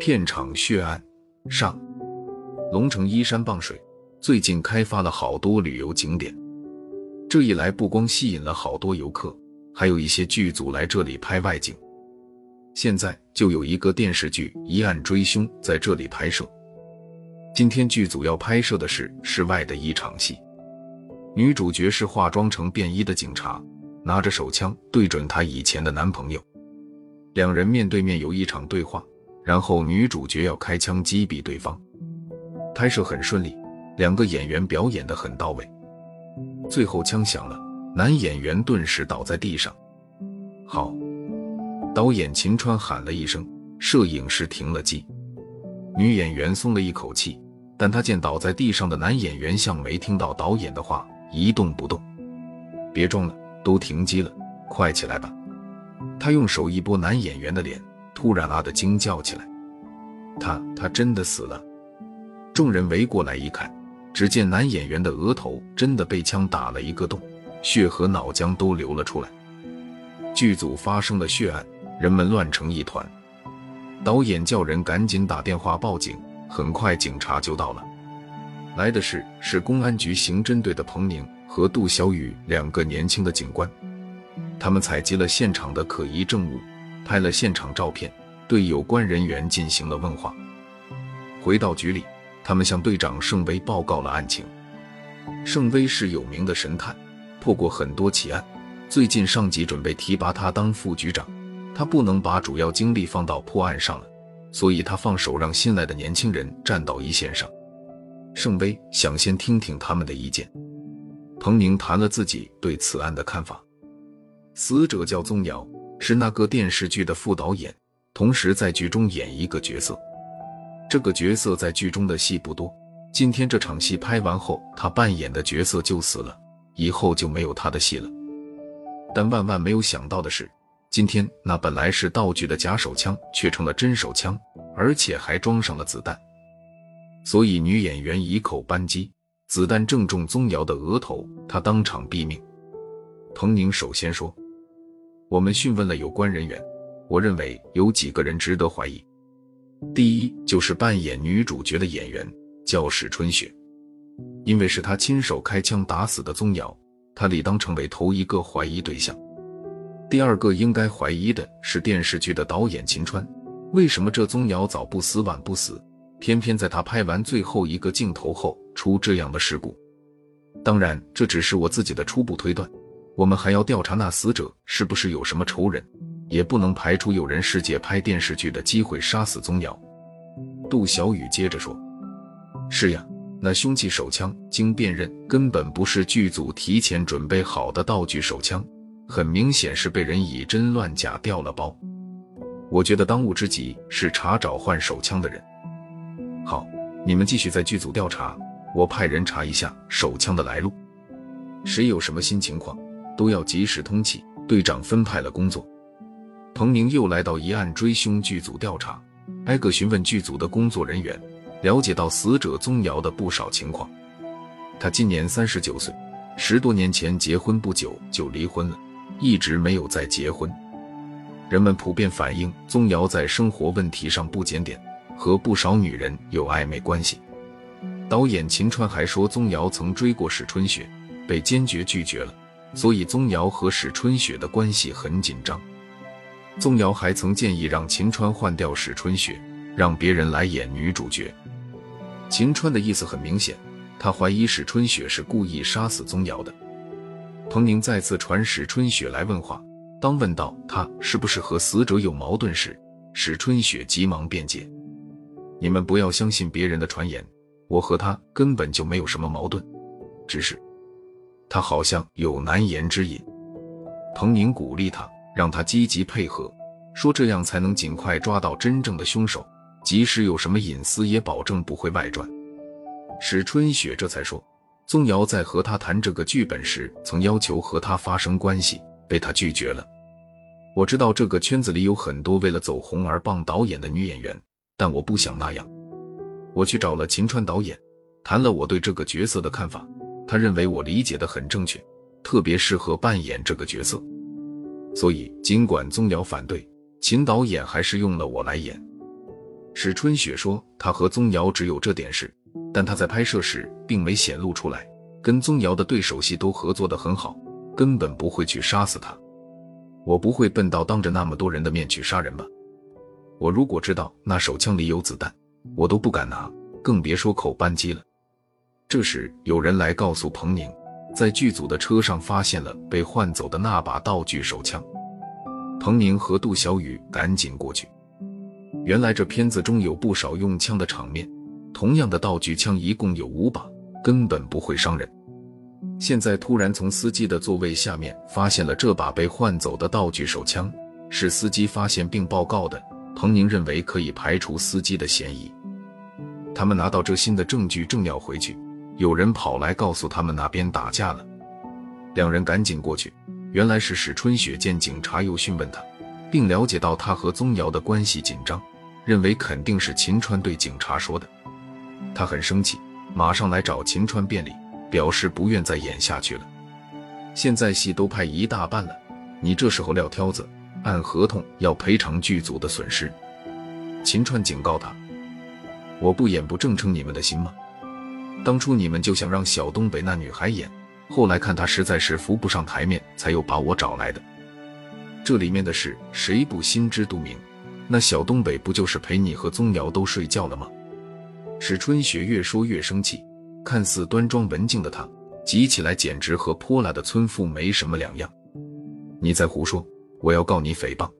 片场血案上，龙城依山傍水，最近开发了好多旅游景点。这一来，不光吸引了好多游客，还有一些剧组来这里拍外景。现在就有一个电视剧《一案追凶》在这里拍摄。今天剧组要拍摄的是室外的一场戏，女主角是化妆成便衣的警察，拿着手枪对准她以前的男朋友，两人面对面有一场对话。然后女主角要开枪击毙对方，拍摄很顺利，两个演员表演的很到位。最后枪响了，男演员顿时倒在地上。好，导演秦川喊了一声，摄影师停了机。女演员松了一口气，但她见倒在地上的男演员像没听到导演的话，一动不动。别装了，都停机了，快起来吧。他用手一拨男演员的脸。突然啊的惊叫起来，他他真的死了！众人围过来一看，只见男演员的额头真的被枪打了一个洞，血和脑浆都流了出来。剧组发生了血案，人们乱成一团。导演叫人赶紧打电话报警，很快警察就到了。来的是是公安局刑侦队的彭宁和杜小雨两个年轻的警官，他们采集了现场的可疑证物。拍了现场照片，对有关人员进行了问话。回到局里，他们向队长盛威报告了案情。盛威是有名的神探，破过很多奇案。最近上级准备提拔他当副局长，他不能把主要精力放到破案上了，所以他放手让新来的年轻人站到一线上。盛威想先听听他们的意见。彭宁谈了自己对此案的看法。死者叫宗尧。是那个电视剧的副导演，同时在剧中演一个角色。这个角色在剧中的戏不多。今天这场戏拍完后，他扮演的角色就死了，以后就没有他的戏了。但万万没有想到的是，今天那本来是道具的假手枪，却成了真手枪，而且还装上了子弹。所以女演员一扣扳机，子弹正中宗尧的额头，他当场毙命。彭宁首先说。我们讯问了有关人员，我认为有几个人值得怀疑。第一，就是扮演女主角的演员叫史春雪，因为是她亲手开枪打死的宗尧，她理当成为头一个怀疑对象。第二个应该怀疑的是电视剧的导演秦川，为什么这宗尧早不死晚不死，偏偏在他拍完最后一个镜头后出这样的事故？当然，这只是我自己的初步推断。我们还要调查那死者是不是有什么仇人，也不能排除有人世界拍电视剧的机会杀死宗尧。杜小雨接着说：“是呀，那凶器手枪经辨认根本不是剧组提前准备好的道具手枪，很明显是被人以真乱假调了包。我觉得当务之急是查找换手枪的人。好，你们继续在剧组调查，我派人查一下手枪的来路，谁有什么新情况。”都要及时通气。队长分派了工作，彭宁又来到一案追凶剧组调查，挨个询问剧组的工作人员，了解到死者宗瑶的不少情况。他今年三十九岁，十多年前结婚不久就离婚了，一直没有再结婚。人们普遍反映宗瑶在生活问题上不检点，和不少女人有暧昧关系。导演秦川还说，宗瑶曾追过史春雪，被坚决拒绝了。所以，宗尧和史春雪的关系很紧张。宗尧还曾建议让秦川换掉史春雪，让别人来演女主角。秦川的意思很明显，他怀疑史春雪是故意杀死宗尧的。彭宁再次传史春雪来问话，当问到他是不是和死者有矛盾时，史春雪急忙辩解：“你们不要相信别人的传言，我和他根本就没有什么矛盾，只是……”他好像有难言之隐，彭宁鼓励他，让他积极配合，说这样才能尽快抓到真正的凶手，即使有什么隐私，也保证不会外传。史春雪这才说，宗瑶在和他谈这个剧本时，曾要求和他发生关系，被他拒绝了。我知道这个圈子里有很多为了走红而傍导演的女演员，但我不想那样。我去找了秦川导演，谈了我对这个角色的看法。他认为我理解的很正确，特别适合扮演这个角色。所以，尽管宗尧反对，秦导演还是用了我来演。史春雪说，他和宗瑶只有这点事，但他在拍摄时并没显露出来。跟宗瑶的对手戏都合作的很好，根本不会去杀死他。我不会笨到当着那么多人的面去杀人吧？我如果知道那手枪里有子弹，我都不敢拿，更别说扣扳机了。这时，有人来告诉彭宁，在剧组的车上发现了被换走的那把道具手枪。彭宁和杜小雨赶紧过去。原来这片子中有不少用枪的场面，同样的道具枪一共有五把，根本不会伤人。现在突然从司机的座位下面发现了这把被换走的道具手枪，是司机发现并报告的。彭宁认为可以排除司机的嫌疑。他们拿到这新的证据，正要回去，有人跑来告诉他们那边打架了。两人赶紧过去，原来是史春雪见警察又讯问他，并了解到他和宗瑶的关系紧张，认为肯定是秦川对警察说的。他很生气，马上来找秦川辩理。表示不愿再演下去了。现在戏都拍一大半了，你这时候撂挑子，按合同要赔偿剧组的损失。秦川警告他：“我不演不正称你们的心吗？当初你们就想让小东北那女孩演，后来看她实在是扶不上台面，才又把我找来的。这里面的事谁不心知肚明？那小东北不就是陪你和宗瑶都睡觉了吗？”史春雪越说越生气。看似端庄文静的她，急起来简直和泼辣的村妇没什么两样。你在胡说！我要告你诽谤！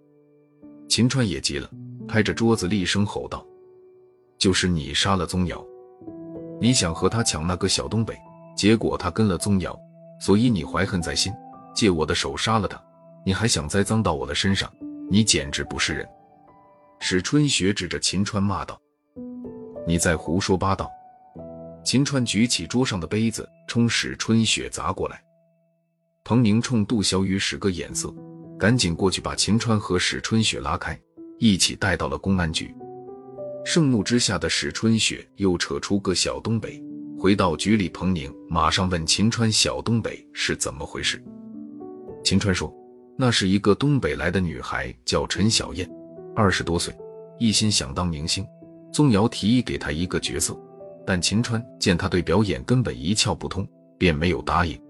秦川也急了，拍着桌子厉声吼道：“就是你杀了宗瑶，你想和他抢那个小东北，结果他跟了宗瑶，所以你怀恨在心，借我的手杀了他。你还想栽赃到我的身上，你简直不是人！”史春雪指着秦川骂道：“你在胡说八道！”秦川举起桌上的杯子，冲史春雪砸过来。彭宁冲杜小雨使个眼色，赶紧过去把秦川和史春雪拉开，一起带到了公安局。盛怒之下的史春雪又扯出个小东北，回到局里，彭宁马上问秦川：“小东北是怎么回事？”秦川说：“那是一个东北来的女孩，叫陈小燕，二十多岁，一心想当明星。宗瑶提议给她一个角色。”但秦川见他对表演根本一窍不通，便没有答应。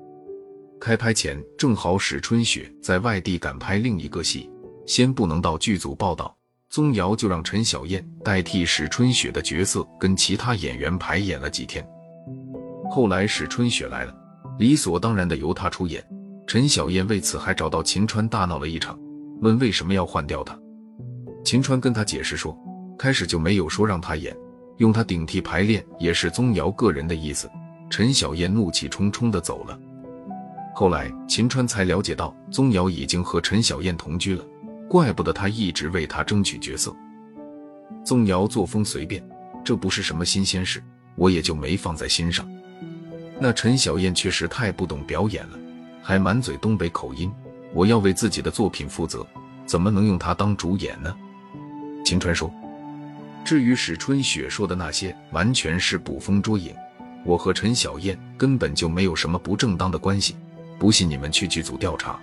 开拍前正好史春雪在外地赶拍另一个戏，先不能到剧组报道，宗瑶就让陈小燕代替史春雪的角色跟其他演员排演了几天。后来史春雪来了，理所当然的由她出演。陈小燕为此还找到秦川大闹了一场，问为什么要换掉她。秦川跟他解释说，开始就没有说让她演。用他顶替排练也是宗瑶个人的意思。陈小燕怒气冲冲的走了。后来秦川才了解到，宗瑶已经和陈小燕同居了，怪不得他一直为她争取角色。宗瑶作风随便，这不是什么新鲜事，我也就没放在心上。那陈小燕确实太不懂表演了，还满嘴东北口音。我要为自己的作品负责，怎么能用她当主演呢？秦川说。至于史春雪说的那些，完全是捕风捉影。我和陈小燕根本就没有什么不正当的关系，不信你们去剧组调查。